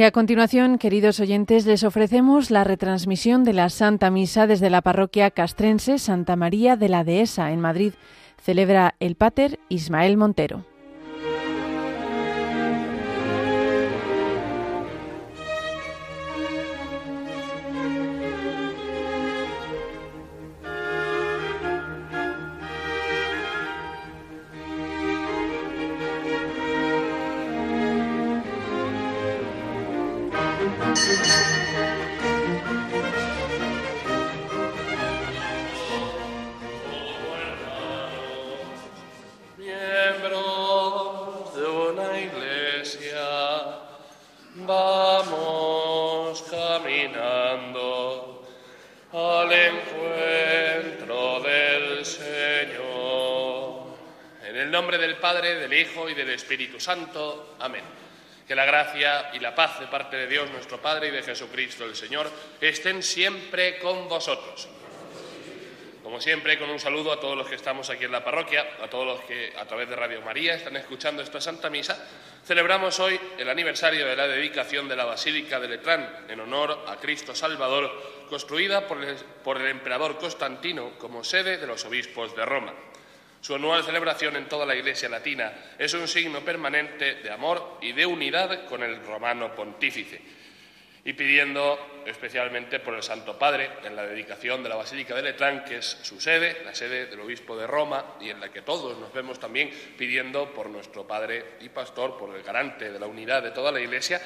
Y a continuación, queridos oyentes, les ofrecemos la retransmisión de la Santa Misa desde la parroquia castrense Santa María de la Dehesa, en Madrid. Celebra el Pater Ismael Montero. El nombre del Padre, del Hijo y del Espíritu Santo. Amén. Que la gracia y la paz de parte de Dios nuestro Padre y de Jesucristo el Señor estén siempre con vosotros. Como siempre, con un saludo a todos los que estamos aquí en la parroquia, a todos los que a través de Radio María están escuchando esta Santa Misa, celebramos hoy el aniversario de la dedicación de la Basílica de Letrán en honor a Cristo Salvador, construida por el, por el emperador Constantino como sede de los obispos de Roma. Su anual celebración en toda la Iglesia latina es un signo permanente de amor y de unidad con el romano pontífice. Y pidiendo especialmente por el Santo Padre en la dedicación de la Basílica de Letrán, que es su sede, la sede del Obispo de Roma, y en la que todos nos vemos también pidiendo por nuestro Padre y Pastor, por el garante de la unidad de toda la Iglesia.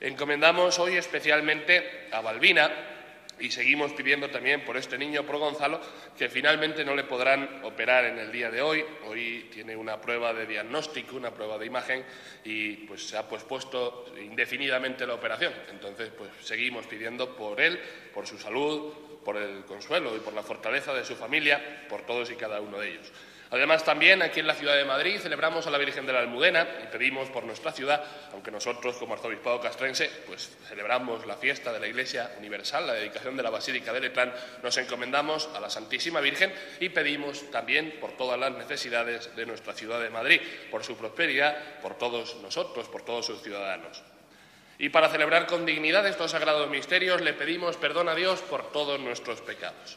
Encomendamos hoy especialmente a Balbina, y seguimos pidiendo también por este niño, por Gonzalo, que finalmente no le podrán operar en el día de hoy. Hoy tiene una prueba de diagnóstico, una prueba de imagen y pues se ha pospuesto indefinidamente la operación. Entonces, pues seguimos pidiendo por él, por su salud, por el consuelo y por la fortaleza de su familia, por todos y cada uno de ellos. Además, también aquí en la ciudad de Madrid celebramos a la Virgen de la Almudena y pedimos por nuestra ciudad, aunque nosotros como arzobispado castrense, pues celebramos la fiesta de la Iglesia Universal, la dedicación de la Basílica de Letrán, nos encomendamos a la Santísima Virgen y pedimos también por todas las necesidades de nuestra ciudad de Madrid, por su prosperidad, por todos nosotros, por todos sus ciudadanos. Y para celebrar con dignidad estos sagrados misterios le pedimos perdón a Dios por todos nuestros pecados.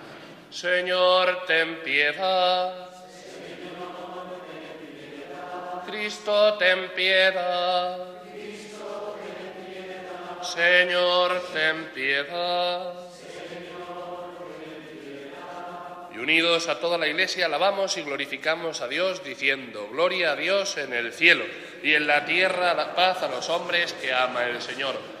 Señor, ten piedad. Cristo, ten piedad. Señor, ten piedad. Y unidos a toda la Iglesia, alabamos y glorificamos a Dios diciendo, Gloria a Dios en el cielo y en la tierra la paz a los hombres que ama el Señor.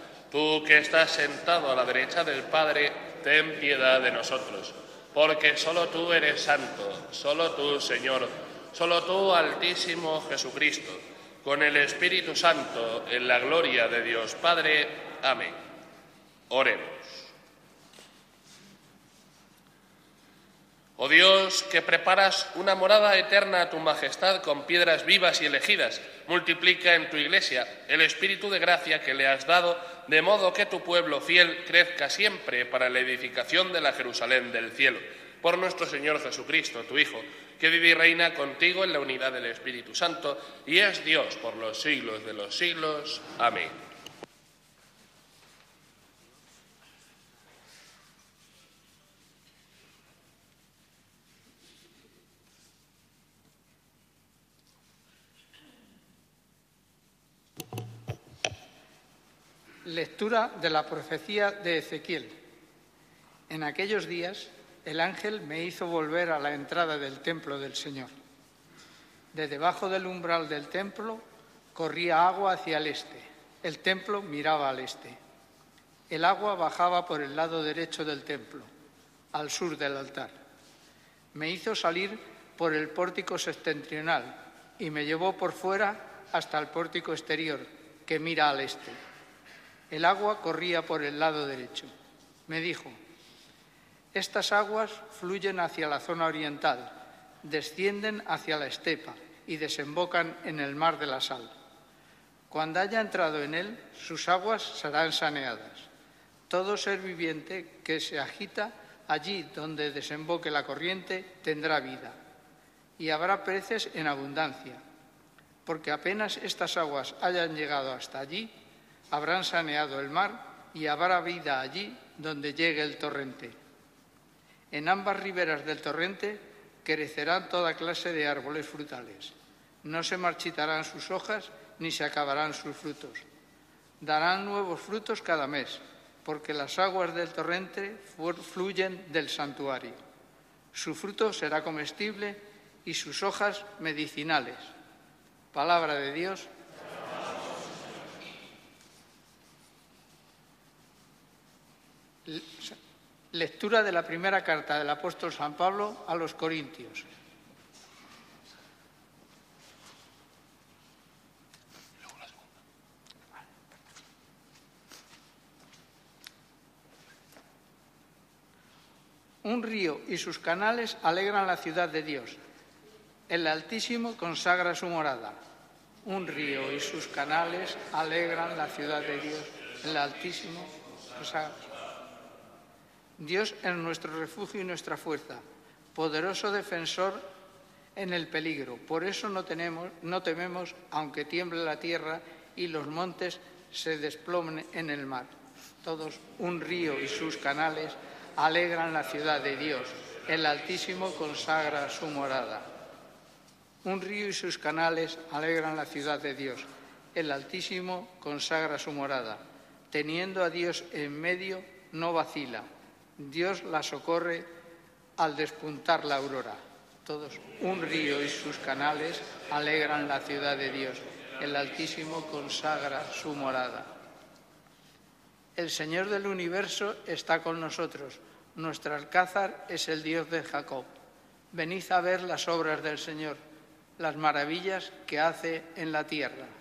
Tú que estás sentado a la derecha del Padre, ten piedad de nosotros. Porque solo tú eres santo, solo tú, Señor, solo tú, Altísimo Jesucristo, con el Espíritu Santo, en la gloria de Dios Padre. Amén. Oremos. Oh Dios, que preparas una morada eterna a tu majestad con piedras vivas y elegidas, multiplica en tu iglesia el espíritu de gracia que le has dado, de modo que tu pueblo fiel crezca siempre para la edificación de la Jerusalén del cielo. Por nuestro Señor Jesucristo, tu Hijo, que vive y reina contigo en la unidad del Espíritu Santo, y es Dios por los siglos de los siglos. Amén. Lectura de la profecía de Ezequiel. En aquellos días el ángel me hizo volver a la entrada del templo del Señor. De debajo del umbral del templo corría agua hacia el este. El templo miraba al este. El agua bajaba por el lado derecho del templo, al sur del altar. Me hizo salir por el pórtico septentrional y me llevó por fuera hasta el pórtico exterior, que mira al este el agua corría por el lado derecho. Me dijo, estas aguas fluyen hacia la zona oriental, descienden hacia la estepa y desembocan en el mar de la sal. Cuando haya entrado en él, sus aguas serán saneadas. Todo ser viviente que se agita allí donde desemboque la corriente tendrá vida. Y habrá peces en abundancia, porque apenas estas aguas hayan llegado hasta allí, habrán saneado el mar y habrá vida allí donde llegue el torrente. En ambas riberas del torrente crecerán toda clase de árboles frutales. No se marchitarán sus hojas ni se acabarán sus frutos. Darán nuevos frutos cada mes, porque las aguas del torrente fluyen del santuario. Su fruto será comestible y sus hojas medicinales. Palabra de Dios. Lectura de la primera carta del apóstol San Pablo a los Corintios. Un río y sus canales alegran la ciudad de Dios. El Altísimo consagra su morada. Un río y sus canales alegran la ciudad de Dios. El Altísimo consagra su Dios es nuestro refugio y nuestra fuerza, poderoso defensor en el peligro. Por eso no, tememos, aunque tiemble la tierra y los montes se desplomen en el mar. Todos un río y sus canales alegran la ciudad de Dios. El Altísimo consagra su morada. Un río y sus canales alegran la ciudad de Dios. El Altísimo consagra su morada. Teniendo a Dios en medio, no vacila. Dios la socorre al despuntar la aurora. Todos, un río y sus canales alegran la ciudad de Dios. El Altísimo consagra su morada. El Señor del universo está con nosotros. Nuestro alcázar es el Dios de Jacob. Venid a ver las obras del Señor, las maravillas que hace en la tierra.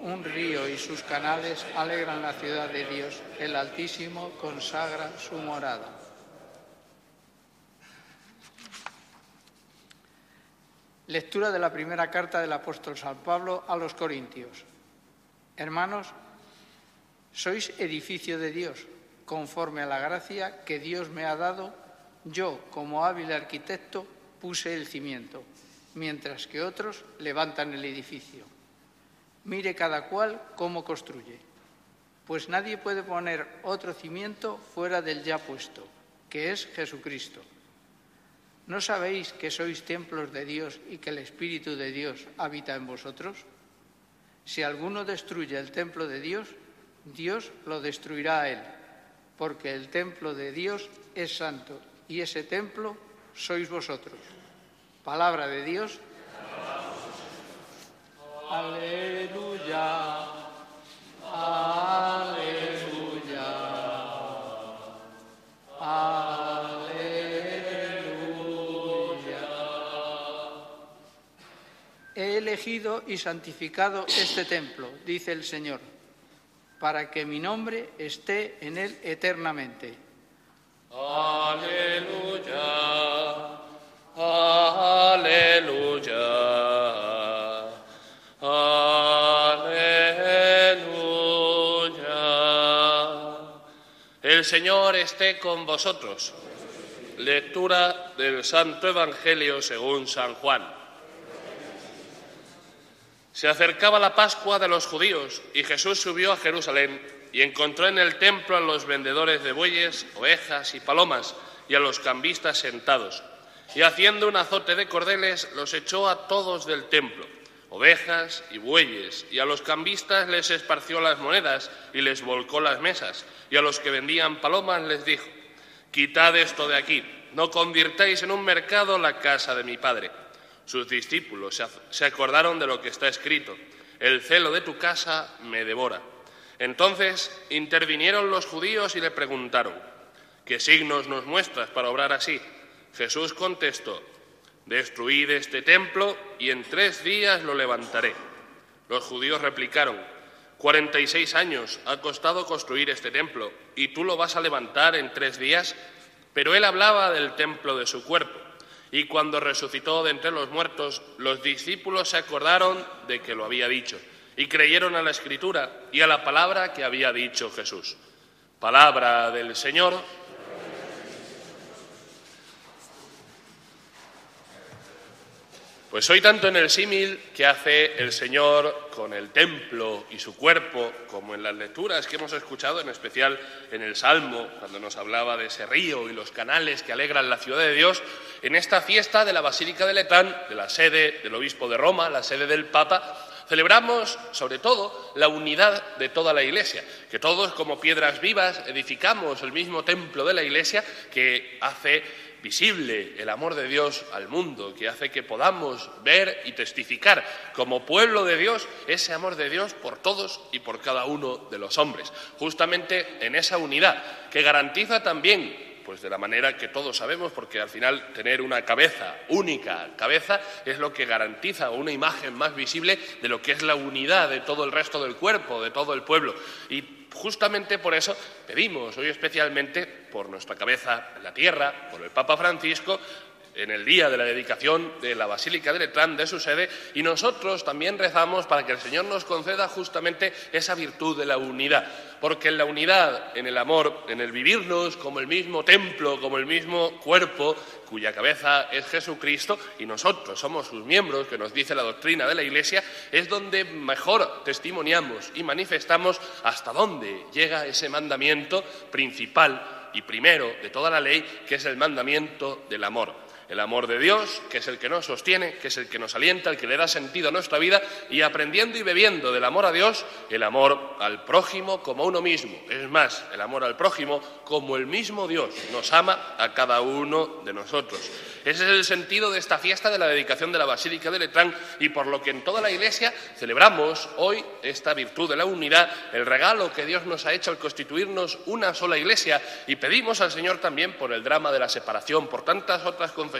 Un río y sus canales alegran la ciudad de Dios. El Altísimo consagra su morada. Lectura de la primera carta del apóstol San Pablo a los Corintios. Hermanos, sois edificio de Dios, conforme a la gracia que Dios me ha dado. Yo, como hábil arquitecto, puse el cimiento, mientras que otros levantan el edificio. Mire cada cual cómo construye, pues nadie puede poner otro cimiento fuera del ya puesto, que es Jesucristo. ¿No sabéis que sois templos de Dios y que el Espíritu de Dios habita en vosotros? Si alguno destruye el templo de Dios, Dios lo destruirá a él, porque el templo de Dios es santo y ese templo sois vosotros. Palabra de Dios. Aleluya. Aleluya. Aleluya. He elegido y santificado este templo, dice el Señor, para que mi nombre esté en él eternamente. Aleluya. Aleluya. Señor esté con vosotros. Lectura del Santo Evangelio según San Juan. Se acercaba la Pascua de los judíos y Jesús subió a Jerusalén y encontró en el templo a los vendedores de bueyes, ovejas y palomas y a los cambistas sentados. Y haciendo un azote de cordeles los echó a todos del templo, ovejas y bueyes, y a los cambistas les esparció las monedas y les volcó las mesas, y a los que vendían palomas les dijo, quitad esto de aquí, no convirtáis en un mercado la casa de mi padre. Sus discípulos se acordaron de lo que está escrito, el celo de tu casa me devora. Entonces intervinieron los judíos y le preguntaron, ¿qué signos nos muestras para obrar así? Jesús contestó, destruid este templo y en tres días lo levantaré. Los judíos replicaron, cuarenta y seis años ha costado construir este templo y tú lo vas a levantar en tres días. Pero él hablaba del templo de su cuerpo. Y cuando resucitó de entre los muertos, los discípulos se acordaron de que lo había dicho y creyeron a la escritura y a la palabra que había dicho Jesús. Palabra del Señor. Pues hoy tanto en el símil que hace el Señor con el templo y su cuerpo, como en las lecturas que hemos escuchado, en especial en el Salmo, cuando nos hablaba de ese río y los canales que alegran la ciudad de Dios, en esta fiesta de la Basílica de Letán, de la sede del Obispo de Roma, la sede del Papa, celebramos sobre todo la unidad de toda la Iglesia, que todos como piedras vivas edificamos el mismo templo de la Iglesia que hace visible el amor de Dios al mundo, que hace que podamos ver y testificar como pueblo de Dios ese amor de Dios por todos y por cada uno de los hombres, justamente en esa unidad que garantiza también pues de la manera que todos sabemos, porque al final tener una cabeza, única cabeza, es lo que garantiza una imagen más visible de lo que es la unidad de todo el resto del cuerpo, de todo el pueblo. Y justamente por eso pedimos hoy especialmente por nuestra cabeza la tierra, por el Papa Francisco, en el día de la dedicación de la Basílica de Letrán, de su sede, y nosotros también rezamos para que el Señor nos conceda justamente esa virtud de la unidad, porque en la unidad, en el amor, en el vivirnos como el mismo templo, como el mismo cuerpo, cuya cabeza es Jesucristo, y nosotros somos sus miembros, que nos dice la doctrina de la Iglesia, es donde mejor testimoniamos y manifestamos hasta dónde llega ese mandamiento principal y primero de toda la ley, que es el mandamiento del amor el amor de Dios, que es el que nos sostiene, que es el que nos alienta, el que le da sentido a nuestra vida, y aprendiendo y bebiendo del amor a Dios, el amor al prójimo como uno mismo. Es más, el amor al prójimo como el mismo Dios nos ama a cada uno de nosotros. Ese es el sentido de esta fiesta de la dedicación de la Basílica de Letrán y por lo que en toda la Iglesia celebramos hoy esta virtud de la unidad, el regalo que Dios nos ha hecho al constituirnos una sola Iglesia y pedimos al Señor también por el drama de la separación, por tantas otras confesiones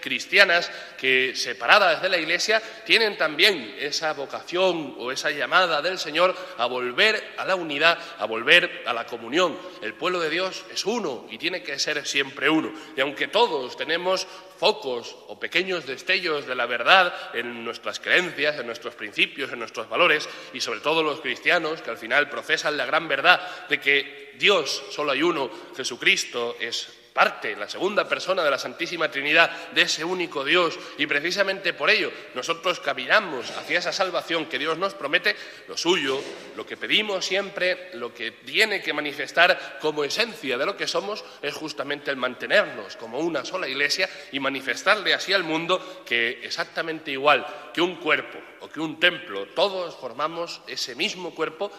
cristianas que separadas de la Iglesia tienen también esa vocación o esa llamada del Señor a volver a la unidad, a volver a la comunión. El pueblo de Dios es uno y tiene que ser siempre uno. Y aunque todos tenemos focos o pequeños destellos de la verdad en nuestras creencias, en nuestros principios, en nuestros valores y sobre todo los cristianos que al final profesan la gran verdad de que Dios solo hay uno, Jesucristo es parte, la segunda persona de la Santísima Trinidad, de ese único Dios. Y precisamente por ello nosotros caminamos hacia esa salvación que Dios nos promete, lo suyo, lo que pedimos siempre, lo que tiene que manifestar como esencia de lo que somos, es justamente el mantenernos como una sola iglesia y manifestarle así al mundo que exactamente igual que un cuerpo o que un templo, todos formamos ese mismo cuerpo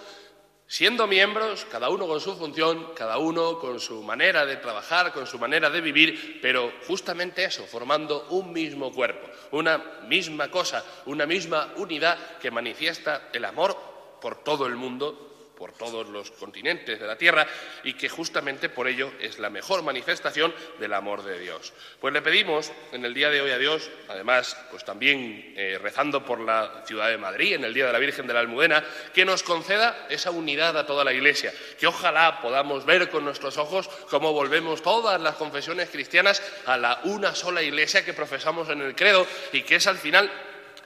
siendo miembros, cada uno con su función, cada uno con su manera de trabajar, con su manera de vivir, pero justamente eso, formando un mismo cuerpo, una misma cosa, una misma unidad que manifiesta el amor por todo el mundo por todos los continentes de la tierra y que justamente por ello es la mejor manifestación del amor de Dios. Pues le pedimos en el día de hoy a Dios, además, pues también eh, rezando por la ciudad de Madrid, en el Día de la Virgen de la Almudena, que nos conceda esa unidad a toda la Iglesia, que ojalá podamos ver con nuestros ojos cómo volvemos todas las confesiones cristianas a la una sola Iglesia que profesamos en el credo y que es al final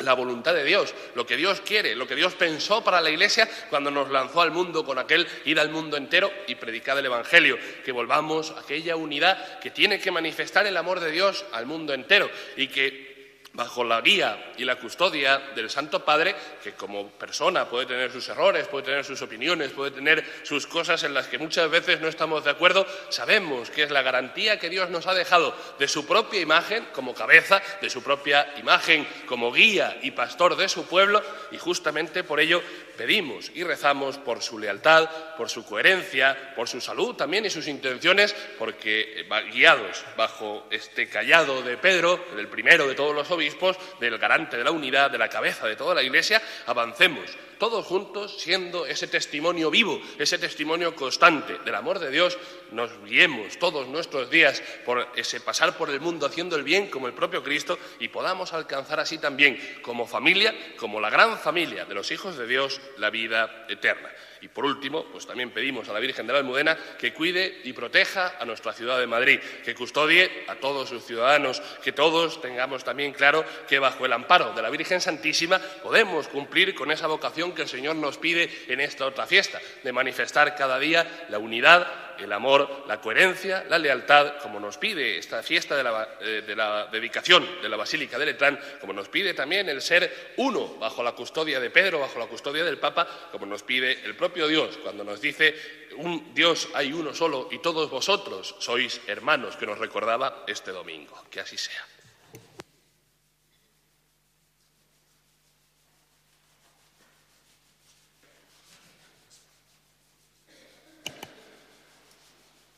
la voluntad de Dios, lo que Dios quiere, lo que Dios pensó para la Iglesia cuando nos lanzó al mundo con aquel ir al mundo entero y predicar el Evangelio, que volvamos a aquella unidad que tiene que manifestar el amor de Dios al mundo entero y que bajo la guía y la custodia del Santo Padre, que como persona puede tener sus errores, puede tener sus opiniones, puede tener sus cosas en las que muchas veces no estamos de acuerdo, sabemos que es la garantía que Dios nos ha dejado de su propia imagen como cabeza, de su propia imagen como guía y pastor de su pueblo, y justamente por ello pedimos y rezamos por su lealtad, por su coherencia, por su salud también y sus intenciones, porque guiados bajo este callado de Pedro, el primero de todos los obispos, del garante de la unidad, de la cabeza de toda la Iglesia, avancemos todos juntos siendo ese testimonio vivo, ese testimonio constante del amor de Dios, nos guiemos todos nuestros días por ese pasar por el mundo haciendo el bien como el propio Cristo y podamos alcanzar así también como familia, como la gran familia de los hijos de Dios, la vida eterna. Y por último, pues también pedimos a la Virgen de la Almudena que cuide y proteja a nuestra ciudad de Madrid, que custodie a todos sus ciudadanos, que todos tengamos también claro que bajo el amparo de la Virgen Santísima podemos cumplir con esa vocación que el Señor nos pide en esta otra fiesta, de manifestar cada día la unidad el amor, la coherencia, la lealtad, como nos pide esta fiesta de la, eh, de la, dedicación de la Basílica de Letrán, como nos pide también el ser uno bajo la custodia de Pedro, bajo la custodia del Papa, como nos pide el propio Dios cuando nos dice, un Dios hay uno solo y todos vosotros sois hermanos, que nos recordaba este domingo. Que así sea.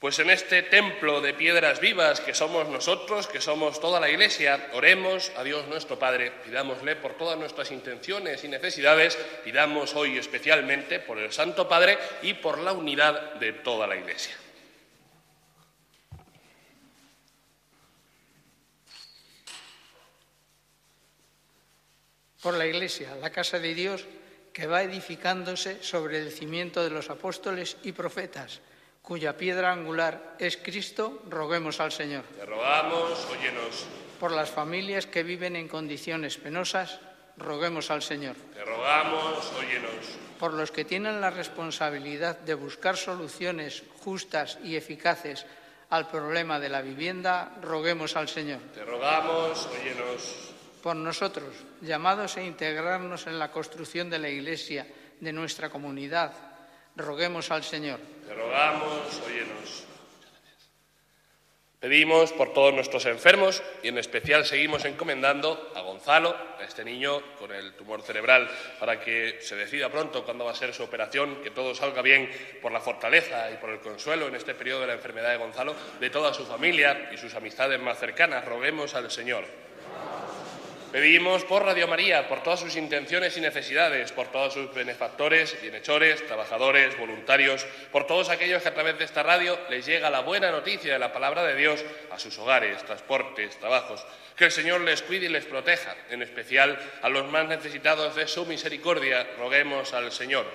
Pues en este templo de piedras vivas que somos nosotros, que somos toda la Iglesia, oremos a Dios nuestro Padre, pidámosle por todas nuestras intenciones y necesidades, pidamos hoy especialmente por el Santo Padre y por la unidad de toda la Iglesia. Por la Iglesia, la casa de Dios, que va edificándose sobre el cimiento de los apóstoles y profetas cuya piedra angular es Cristo, roguemos al Señor. Te rogamos, óyenos. Por las familias que viven en condiciones penosas, roguemos al Señor. Te rogamos, óyenos. Por los que tienen la responsabilidad de buscar soluciones justas y eficaces al problema de la vivienda, roguemos al Señor. Te rogamos, óyenos. Por nosotros, llamados a integrarnos en la construcción de la Iglesia de nuestra comunidad, roguemos al Señor. Te rogamos, óyenos. Pedimos por todos nuestros enfermos y en especial seguimos encomendando a Gonzalo, a este niño con el tumor cerebral, para que se decida pronto cuándo va a ser su operación, que todo salga bien por la fortaleza y por el consuelo en este periodo de la enfermedad de Gonzalo, de toda su familia y sus amistades más cercanas. Roguemos al Señor. Pedimos por Radio María, por todas sus intenciones y necesidades, por todos sus benefactores, bienhechores, trabajadores, voluntarios, por todos aquellos que a través de esta radio les llega la buena noticia de la palabra de Dios a sus hogares, transportes, trabajos. Que el Señor les cuide y les proteja, en especial a los más necesitados de su misericordia. Roguemos al Señor.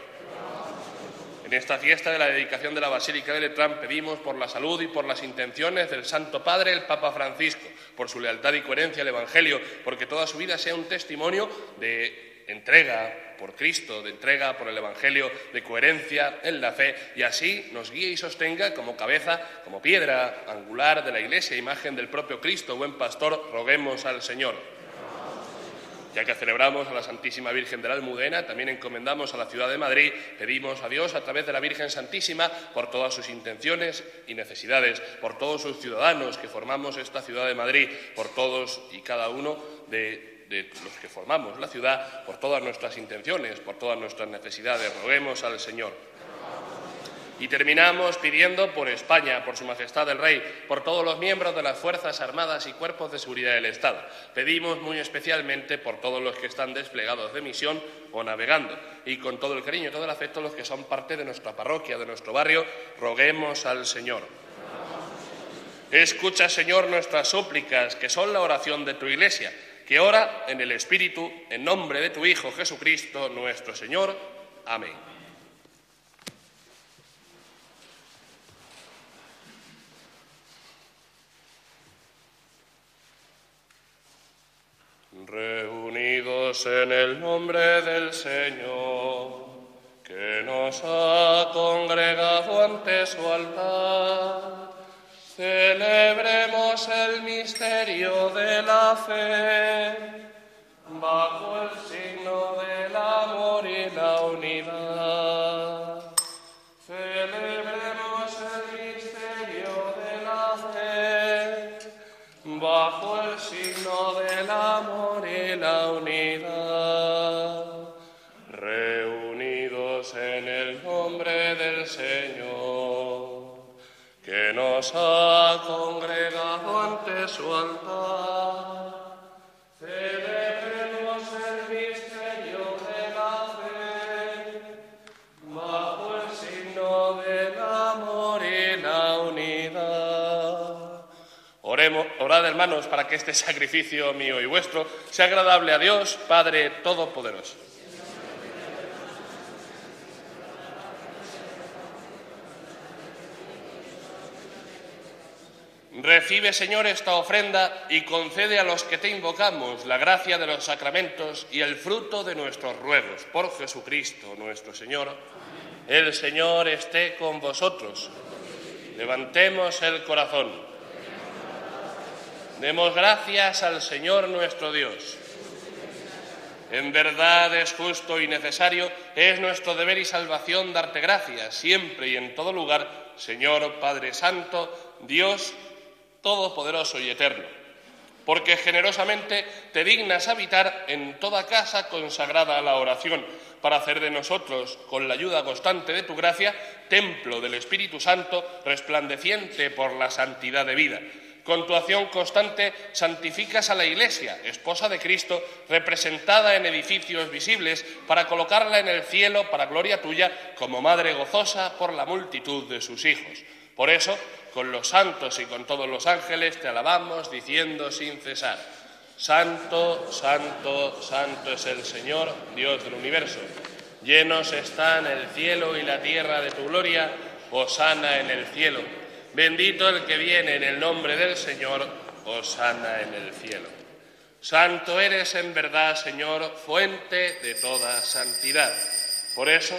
En esta fiesta de la dedicación de la Basílica de Letrán pedimos por la salud y por las intenciones del Santo Padre, el Papa Francisco, por su lealtad y coherencia al Evangelio, porque toda su vida sea un testimonio de entrega por Cristo, de entrega por el Evangelio, de coherencia en la fe, y así nos guíe y sostenga como cabeza, como piedra angular de la Iglesia, imagen del propio Cristo, buen pastor, roguemos al Señor. Ya que celebramos a la Santísima Virgen de la Almudena, también encomendamos a la ciudad de Madrid, pedimos a Dios a través de la Virgen Santísima por todas sus intenciones y necesidades, por todos sus ciudadanos que formamos esta ciudad de Madrid, por todos y cada uno de, de los que formamos la ciudad, por todas nuestras intenciones, por todas nuestras necesidades. Roguemos al Señor. Y terminamos pidiendo por España, por Su Majestad el Rey, por todos los miembros de las Fuerzas Armadas y Cuerpos de Seguridad del Estado. Pedimos muy especialmente por todos los que están desplegados de misión o navegando. Y con todo el cariño y todo el afecto, los que son parte de nuestra parroquia, de nuestro barrio, roguemos al Señor. Escucha, Señor, nuestras súplicas, que son la oración de tu Iglesia, que ora en el Espíritu, en nombre de tu Hijo Jesucristo, nuestro Señor. Amén. Reunidos en el nombre del Señor, que nos ha congregado ante su altar, Celebremos el misterio de la fe bajo el signo del amor y la unidad. Nos ha congregado ante su altar. Celebremos el misterio de la fe, bajo el signo del amor y la unidad. Oremos, orad hermanos para que este sacrificio mío y vuestro sea agradable a Dios, Padre Todopoderoso. Recibe, Señor, esta ofrenda y concede a los que te invocamos la gracia de los sacramentos y el fruto de nuestros ruegos. Por Jesucristo nuestro Señor. El Señor esté con vosotros. Levantemos el corazón. Demos gracias al Señor nuestro Dios. En verdad es justo y necesario, es nuestro deber y salvación darte gracias siempre y en todo lugar, Señor Padre Santo, Dios todopoderoso y eterno, porque generosamente te dignas habitar en toda casa consagrada a la oración, para hacer de nosotros, con la ayuda constante de tu gracia, templo del Espíritu Santo, resplandeciente por la santidad de vida. Con tu acción constante santificas a la Iglesia, esposa de Cristo, representada en edificios visibles, para colocarla en el cielo para gloria tuya, como madre gozosa por la multitud de sus hijos. Por eso, con los santos y con todos los ángeles te alabamos diciendo sin cesar, Santo, Santo, Santo es el Señor, Dios del universo. Llenos están el cielo y la tierra de tu gloria, Osana en el cielo. Bendito el que viene en el nombre del Señor, Osana en el cielo. Santo eres en verdad, Señor, fuente de toda santidad. Por eso,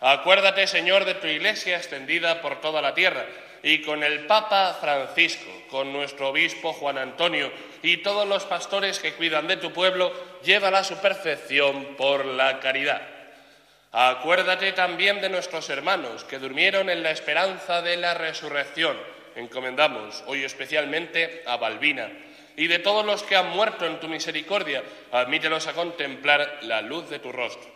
Acuérdate, Señor, de tu iglesia extendida por toda la tierra y con el Papa Francisco, con nuestro obispo Juan Antonio y todos los pastores que cuidan de tu pueblo, llévala a su perfección por la caridad. Acuérdate también de nuestros hermanos que durmieron en la esperanza de la resurrección. Encomendamos hoy especialmente a Balbina y de todos los que han muerto en tu misericordia, admítelos a contemplar la luz de tu rostro.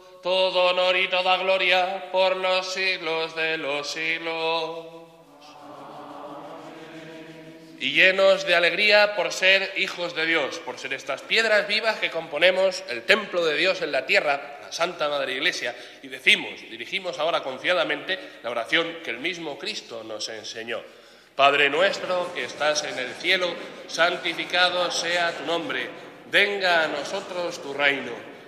todo honor y toda gloria por los siglos de los siglos y llenos de alegría por ser hijos de Dios, por ser estas piedras vivas que componemos el templo de Dios en la tierra, la Santa Madre Iglesia, y decimos, dirigimos ahora confiadamente la oración que el mismo Cristo nos enseñó. Padre nuestro que estás en el cielo, santificado sea tu nombre, venga a nosotros tu reino,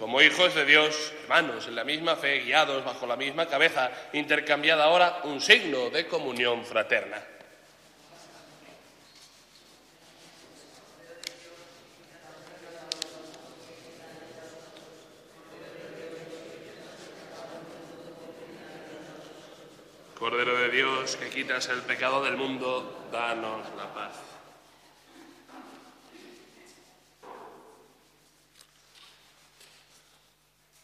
Como hijos de Dios, hermanos, en la misma fe, guiados bajo la misma cabeza, intercambiada ahora un signo de comunión fraterna. Cordero de Dios, que quitas el pecado del mundo, danos la paz.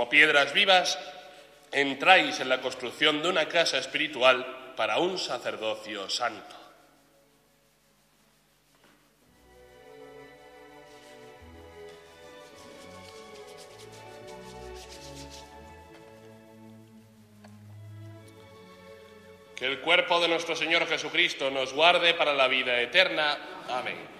Como piedras vivas, entráis en la construcción de una casa espiritual para un sacerdocio santo. Que el cuerpo de nuestro Señor Jesucristo nos guarde para la vida eterna. Amén.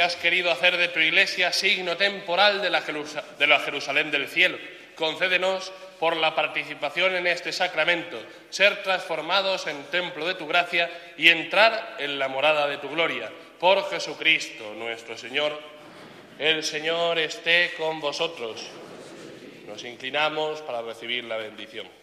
Que has querido hacer de tu iglesia signo temporal de la, de la Jerusalén del cielo, concédenos por la participación en este sacramento, ser transformados en templo de tu gracia y entrar en la morada de tu gloria. Por Jesucristo nuestro Señor. El Señor esté con vosotros. Nos inclinamos para recibir la bendición.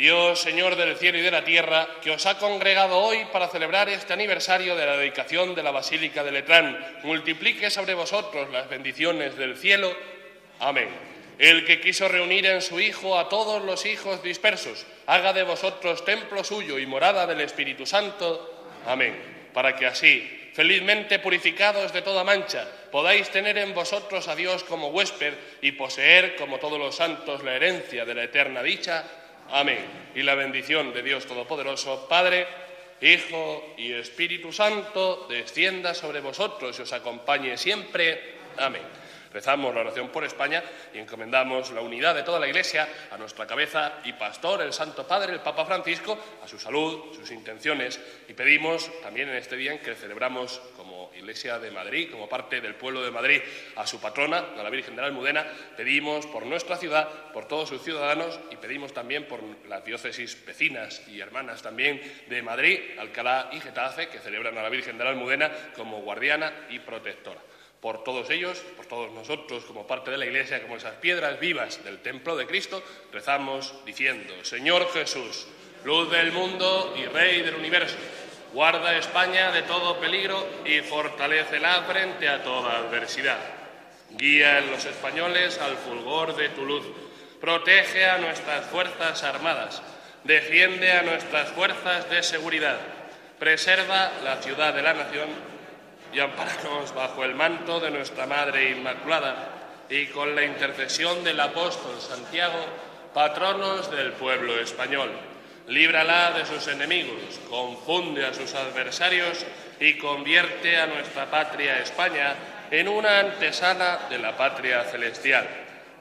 Dios, Señor del cielo y de la tierra, que os ha congregado hoy para celebrar este aniversario de la dedicación de la Basílica de Letrán, multiplique sobre vosotros las bendiciones del cielo. Amén. El que quiso reunir en su Hijo a todos los hijos dispersos, haga de vosotros templo suyo y morada del Espíritu Santo. Amén. Para que así, felizmente purificados de toda mancha, podáis tener en vosotros a Dios como huésped y poseer, como todos los santos, la herencia de la eterna dicha. Amén. Y la bendición de Dios Todopoderoso, Padre, Hijo y Espíritu Santo, descienda sobre vosotros y os acompañe siempre. Amén. Rezamos la oración por España y encomendamos la unidad de toda la Iglesia a nuestra cabeza y pastor, el Santo Padre, el Papa Francisco, a su salud, sus intenciones y pedimos también en este día en que celebramos como Iglesia de Madrid, como parte del pueblo de Madrid, a su patrona, a la Virgen de la Almudena, pedimos por nuestra ciudad, por todos sus ciudadanos y pedimos también por las diócesis vecinas y hermanas también de Madrid, Alcalá y Getafe, que celebran a la Virgen de la Almudena como guardiana y protectora. Por todos ellos, por todos nosotros, como parte de la Iglesia, como esas piedras vivas del templo de Cristo, rezamos diciendo, Señor Jesús, luz del mundo y Rey del universo, guarda España de todo peligro y fortalecela frente a toda adversidad. Guía a los españoles al fulgor de tu luz, protege a nuestras Fuerzas Armadas, defiende a nuestras fuerzas de seguridad, preserva la ciudad de la nación y amparanos bajo el manto de nuestra Madre Inmaculada y con la intercesión del apóstol Santiago, patronos del pueblo español. Líbrala de sus enemigos, confunde a sus adversarios y convierte a nuestra patria España en una antesala de la patria celestial.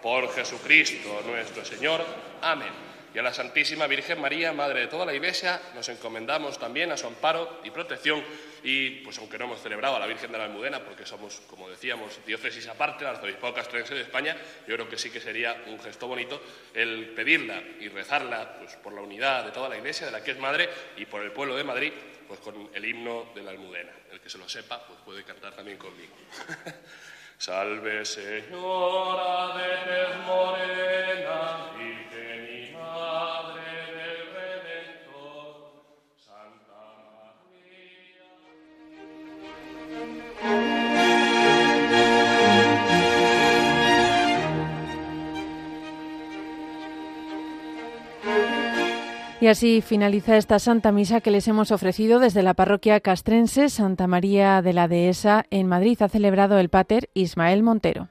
Por Jesucristo nuestro Señor. Amén y a la Santísima Virgen María, Madre de toda la Iglesia, nos encomendamos también a su amparo y protección y, pues aunque no hemos celebrado a la Virgen de la Almudena, porque somos, como decíamos, diócesis aparte, el arzobispado castrense de España, yo creo que sí que sería un gesto bonito el pedirla y rezarla pues, por la unidad de toda la Iglesia, de la que es Madre, y por el pueblo de Madrid, pues con el himno de la Almudena. El que se lo sepa, pues puede cantar también conmigo. Salve Señora de morena, Y así finaliza esta Santa Misa que les hemos ofrecido desde la parroquia castrense Santa María de la Dehesa en Madrid. Ha celebrado el Pater Ismael Montero.